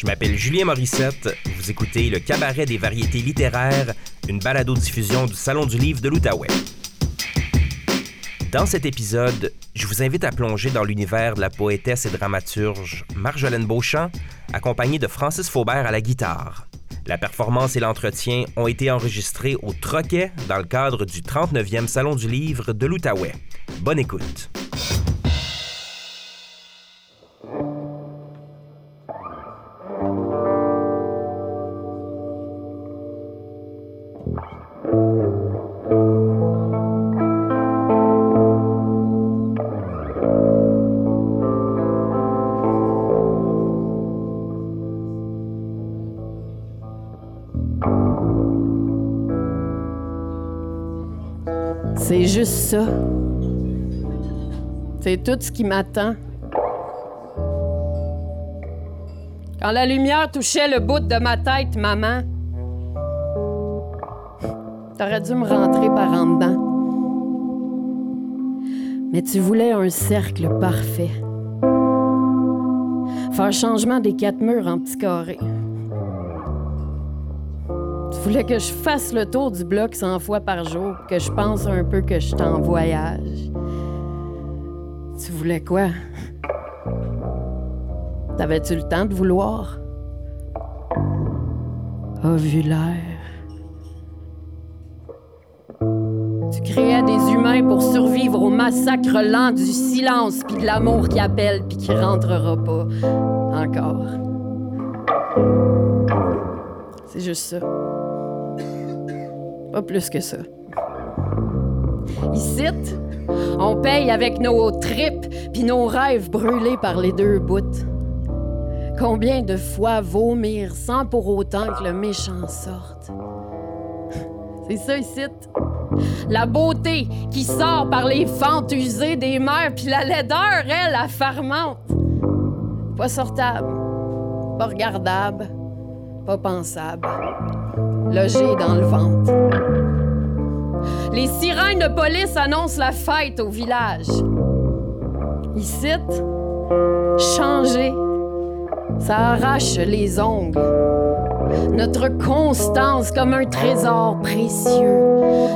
Je m'appelle Julien Morissette. Vous écoutez le Cabaret des variétés littéraires, une balado-diffusion du Salon du Livre de l'Outaouais. Dans cet épisode, je vous invite à plonger dans l'univers de la poétesse et dramaturge Marjolaine Beauchamp, accompagnée de Francis Faubert à la guitare. La performance et l'entretien ont été enregistrés au Troquet dans le cadre du 39e Salon du Livre de l'Outaouais. Bonne écoute. C'est juste ça. C'est tout ce qui m'attend. Quand la lumière touchait le bout de ma tête, maman, t'aurais dû me rentrer par en dedans. Mais tu voulais un cercle parfait. Faire changement des quatre murs en petits carrés. Voulais que je fasse le tour du bloc 100 fois par jour, que je pense un peu que je suis en voyage. Tu voulais quoi? T'avais-tu le temps de vouloir? Ovulaire. Tu créais des humains pour survivre au massacre lent du silence puis de l'amour qui appelle puis qui rentrera pas. Encore. C'est juste ça. Pas plus que ça. Ici, on paye avec nos tripes puis nos rêves brûlés par les deux bouts. Combien de fois vomir sans pour autant que le méchant sorte? C'est ça ici. La beauté qui sort par les fentes usées des mers, puis la laideur, elle, la. Pas sortable, pas regardable, pas pensable. Logé dans le ventre. Les sirènes de police annoncent la fête au village. Ici, changer, ça arrache les ongles. Notre constance comme un trésor précieux,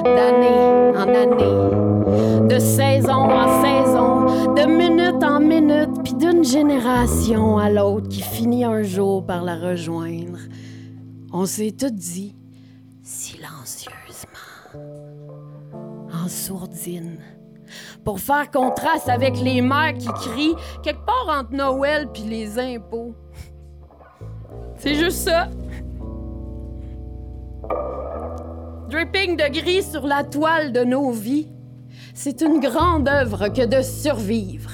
d'année en année, de saison en saison, de minute en minute, puis d'une génération à l'autre qui finit un jour par la rejoindre. On s'est tout dit silencieusement, en sourdine, pour faire contraste avec les mères qui crient quelque part entre Noël puis les impôts. C'est juste ça. Dripping de gris sur la toile de nos vies, c'est une grande œuvre que de survivre.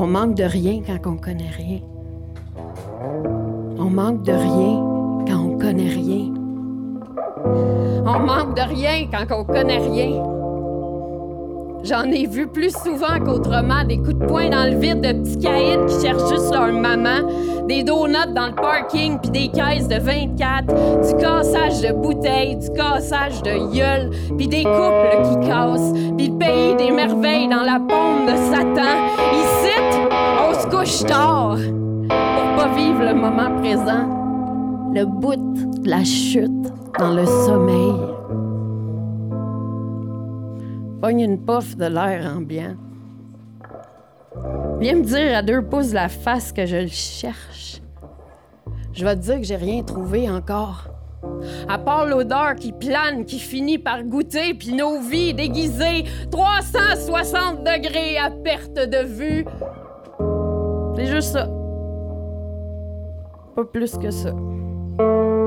On manque de rien quand on connaît rien. On manque de rien On manque de rien quand on connaît rien. J'en ai vu plus souvent qu'autrement des coups de poing dans le vide de petits caïds qui cherchent juste leur maman, des donuts dans le parking puis des caisses de 24, du cassage de bouteilles, du cassage de gueule, puis des couples qui cassent, puis le pays des merveilles dans la paume de Satan. Ici, on se couche tard pour pas vivre le moment présent, le bout de la chute dans le sommeil. Pogne une puff de l'air ambiant. Viens me dire à deux pouces la face que je le cherche. Je vais te dire que j'ai rien trouvé encore. À part l'odeur qui plane, qui finit par goûter, puis nos vies déguisées, 360 degrés à perte de vue. C'est juste ça. Pas plus que ça. Merci.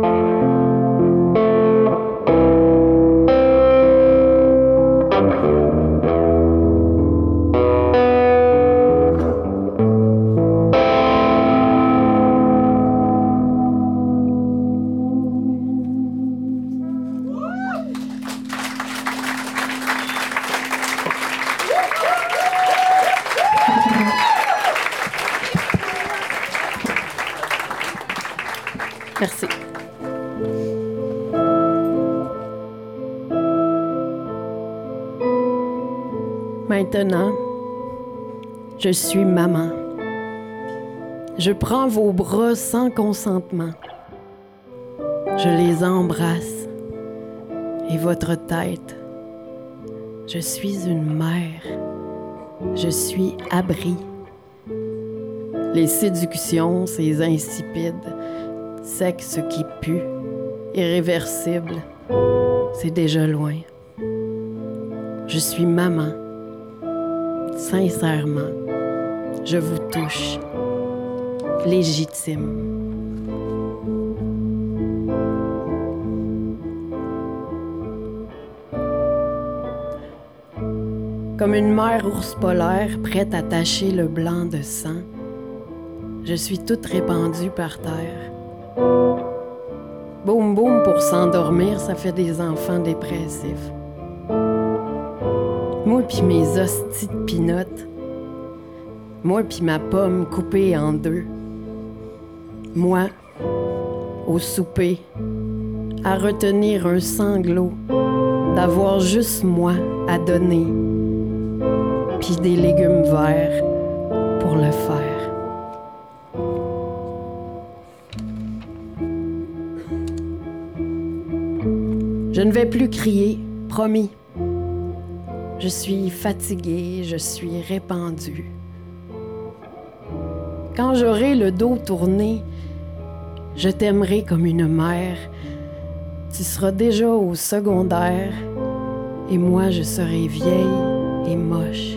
Maintenant, je suis maman. Je prends vos bras sans consentement. Je les embrasse. Et votre tête. Je suis une mère. Je suis abri. Les séductions, ces insipides, sexe qui pue, irréversible, c'est déjà loin. Je suis maman. Sincèrement, je vous touche. Légitime. Comme une mère ours polaire prête à tacher le blanc de sang, je suis toute répandue par terre. Boum boum pour s'endormir, ça fait des enfants dépressifs. Moi puis mes hosties de pinottes. Moi puis ma pomme coupée en deux. Moi, au souper, à retenir un sanglot, d'avoir juste moi à donner, puis des légumes verts pour le faire. Je ne vais plus crier, promis. Je suis fatiguée, je suis répandue. Quand j'aurai le dos tourné, je t'aimerai comme une mère. Tu seras déjà au secondaire et moi je serai vieille et moche.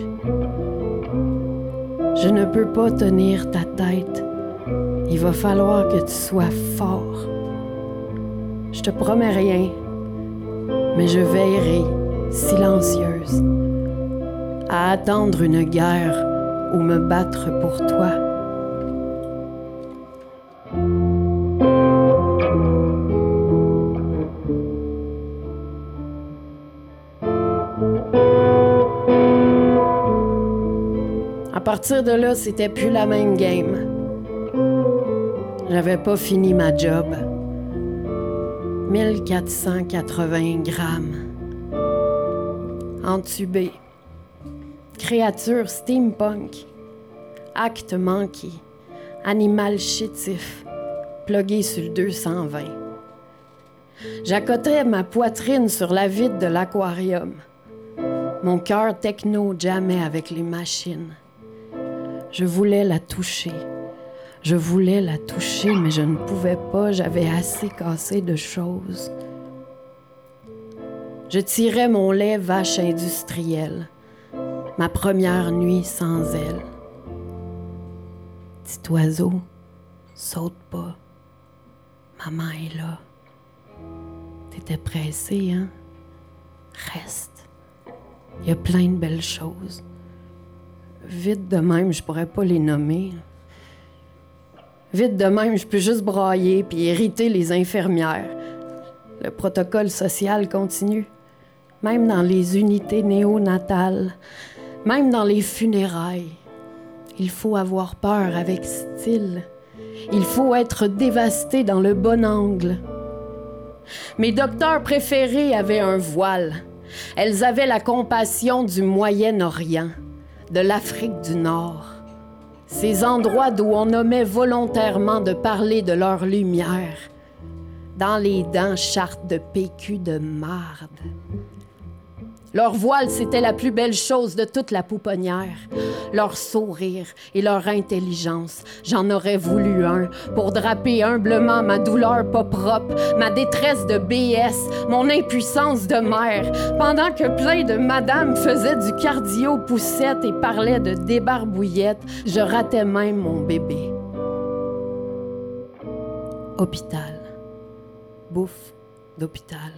Je ne peux pas tenir ta tête. Il va falloir que tu sois fort. Je te promets rien, mais je veillerai, silencieuse, à attendre une guerre ou me battre pour toi. À partir de là, c'était plus la même game. J'avais pas fini ma job. 1480 grammes. Entubé. Créature steampunk. Acte manqué. Animal chétif. Plugué sur le 220. J'accotais ma poitrine sur la vitre de l'aquarium. Mon cœur techno jamais avec les machines. Je voulais la toucher. Je voulais la toucher, mais je ne pouvais pas, j'avais assez cassé de choses. Je tirais mon lait vache industrielle, ma première nuit sans elle. Petit oiseau, saute pas. Maman est là. T'étais pressé, hein? Reste. Il y a plein de belles choses. Vite de même, je pourrais pas les nommer. Vite de même, je peux juste brailler puis irriter les infirmières. Le protocole social continue. Même dans les unités néonatales, même dans les funérailles. Il faut avoir peur avec style. Il faut être dévasté dans le bon angle. Mes docteurs préférés avaient un voile. Elles avaient la compassion du Moyen-Orient, de l'Afrique du Nord ces endroits d'où on nommait volontairement de parler de leur lumière, dans les dents chartes de PQ de marde. Leur voile, c'était la plus belle chose de toute la pouponnière. Leur sourire et leur intelligence. J'en aurais voulu un pour draper humblement ma douleur pas propre, ma détresse de BS, mon impuissance de mère, pendant que plein de madames faisaient du cardio poussette et parlaient de débarbouillette, je ratais même mon bébé. Hôpital. Bouffe d'hôpital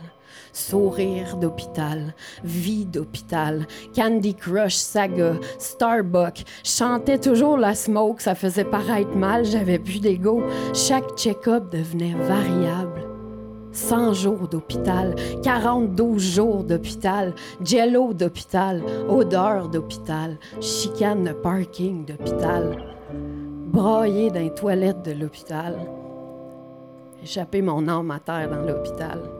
Sourire d'hôpital, vie d'hôpital, Candy Crush Saga, Starbucks, chantais toujours la smoke, ça faisait paraître mal, j'avais plus d'ego. Chaque check-up devenait variable. 100 jours d'hôpital, 42 jours d'hôpital, jello d'hôpital, odeur d'hôpital, chicane de parking d'hôpital, broyer dans les toilettes de l'hôpital, échapper mon âme à terre dans l'hôpital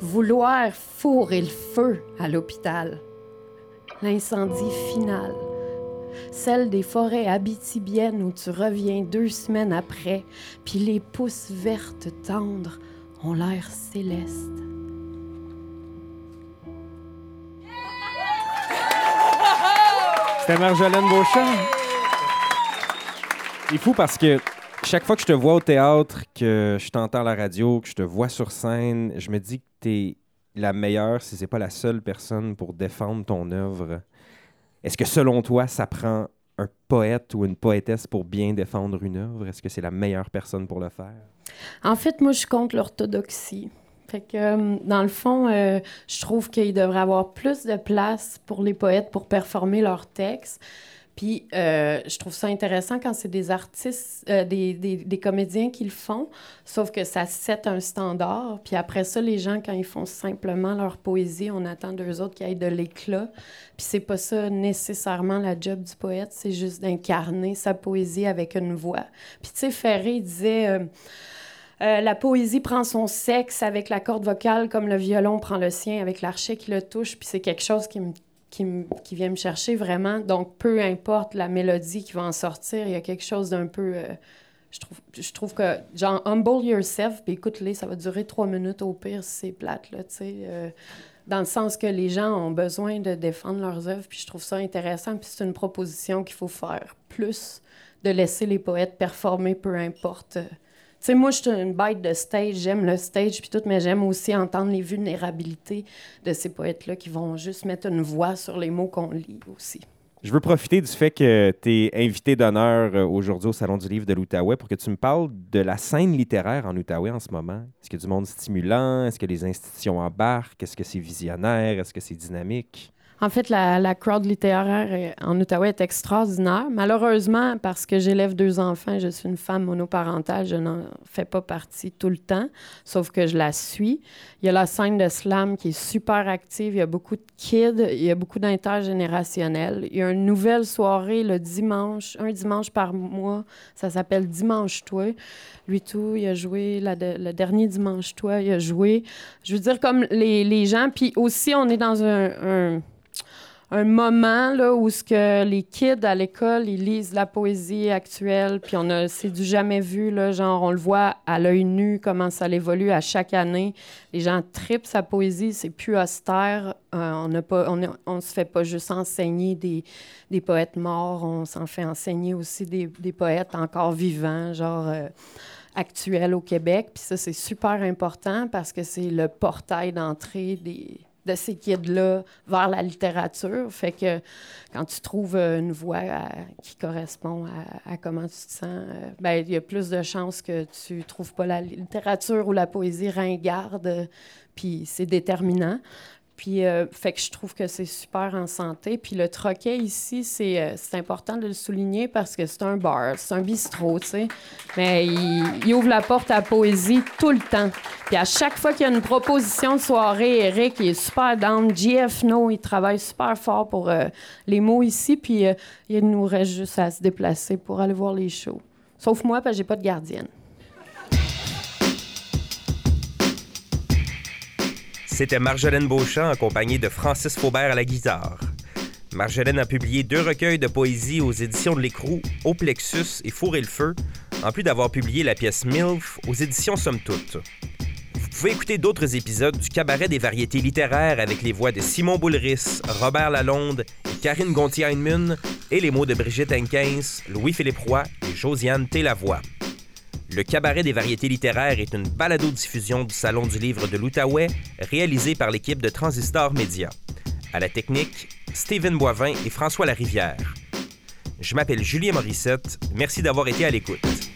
vouloir fourrer le feu à l'hôpital. L'incendie final. celle des forêts abitibiennes où tu reviens deux semaines après, puis les pousses vertes tendres ont l'air célestes. C'était Marjolaine Beauchamp. Il fou parce que chaque fois que je te vois au théâtre, que je t'entends à la radio, que je te vois sur scène, je me dis que tu es la meilleure, si c'est pas la seule personne pour défendre ton œuvre. Est-ce que selon toi, ça prend un poète ou une poétesse pour bien défendre une œuvre? Est-ce que c'est la meilleure personne pour le faire? En fait, moi, je compte l'orthodoxie. Fait euh, dans le fond, euh, je trouve qu'il devrait avoir plus de place pour les poètes pour performer leurs textes. Puis euh, je trouve ça intéressant quand c'est des artistes, euh, des, des, des, comédiens qui le font, sauf que ça set un standard. Puis après ça, les gens, quand ils font simplement leur poésie, on attend d'eux autres qu'ils aient de l'éclat. Puis c'est pas ça nécessairement la job du poète, c'est juste d'incarner sa poésie avec une voix. Puis tu sais, Ferré disait... Euh, la poésie prend son sexe avec la corde vocale comme le violon prend le sien avec l'archet qui le touche. Puis c'est quelque chose qui me qui, qui, vient me chercher vraiment. Donc, peu importe la mélodie qui va en sortir, il y a quelque chose d'un peu. Euh, je, trouve, je trouve que, genre, humble yourself, puis écoute-les, ça va durer trois minutes au pire si c'est plate, là, tu sais. Euh, dans le sens que les gens ont besoin de défendre leurs œuvres, puis je trouve ça intéressant, puis c'est une proposition qu'il faut faire plus, de laisser les poètes performer, peu importe. Sais, moi, je suis une bête de stage, j'aime le stage puis tout, mais j'aime aussi entendre les vulnérabilités de ces poètes-là qui vont juste mettre une voix sur les mots qu'on lit aussi. Je veux profiter du fait que tu es invité d'honneur euh, aujourd'hui au Salon du Livre de l'Outaouais pour que tu me parles de la scène littéraire en Outaouais en ce moment. Est-ce qu'il y a du monde stimulant? Est-ce que les institutions embarquent? Est-ce que c'est visionnaire? Est-ce que c'est dynamique? En fait, la, crowd littéraire en Outaouais est extraordinaire. Malheureusement, parce que j'élève deux enfants, je suis une femme monoparentale, je n'en fais pas partie tout le temps, sauf que je la suis. Il y a la scène de slam qui est super active, il y a beaucoup de kids, il y a beaucoup d'intergénérationnels. Il y a une nouvelle soirée le dimanche, un dimanche par mois, ça s'appelle Dimanche Toi. Lui tout, il a joué le dernier Dimanche Toi, il a joué. Je veux dire, comme les, gens, puis aussi on est dans un un moment là, où ce que les kids à l'école, ils lisent la poésie actuelle, puis on a, c'est du jamais vu, là, genre on le voit à l'œil nu, comment ça évolue à chaque année. Les gens tripent sa poésie, c'est plus austère. Euh, on ne on, on, se fait pas juste enseigner des, des poètes morts, on s'en fait enseigner aussi des, des poètes encore vivants, genre... Euh, actuels au Québec. Puis ça, c'est super important parce que c'est le portail d'entrée des, de ces kids-là vers la littérature. Fait que quand tu trouves euh, une euh, qui correspond à, à, comment tu te sens, euh, ben il y a plus de chances que tu trouves pas la littérature ou la poésie ringarde, puis c'est déterminant. Puis, euh, fait que je trouve que c'est super en santé. Puis le troquet ici, c'est, euh, important de le souligner parce que c'est un bar, c'est un bistrot, tu sais. Mais il, ouvre la porte à la poésie tout le temps. Puis à chaque fois qu'il y a une proposition de soirée, Eric, il est super down. GF No, il travaille super fort pour euh, les mots ici. Puis il nous reste juste à se déplacer pour aller voir les shows. Sauf moi, parce que j'ai pas de gardienne. C'était Marjolaine Beauchamp accompagnée de Francis Faubert à la guitare. Marjolaine a publié deux recueils de poésie aux éditions de l'Écrou, Au Plexus et Four et le Feu, en plus d'avoir publié la pièce MILF aux éditions Somme Toute. Vous pouvez écouter d'autres épisodes du Cabaret des variétés littéraires avec les voix de Simon Boulris, Robert Lalonde et Karine Gontier-Heinemann et les mots de Brigitte Henkens, Louis-Philippe Roy et Josiane Télavoie. Le Cabaret des variétés littéraires est une balado-diffusion du Salon du livre de l'Outaouais réalisée par l'équipe de Transistor Média. À la technique, Stephen Boivin et François Larivière. Je m'appelle Julien Morissette. Merci d'avoir été à l'écoute.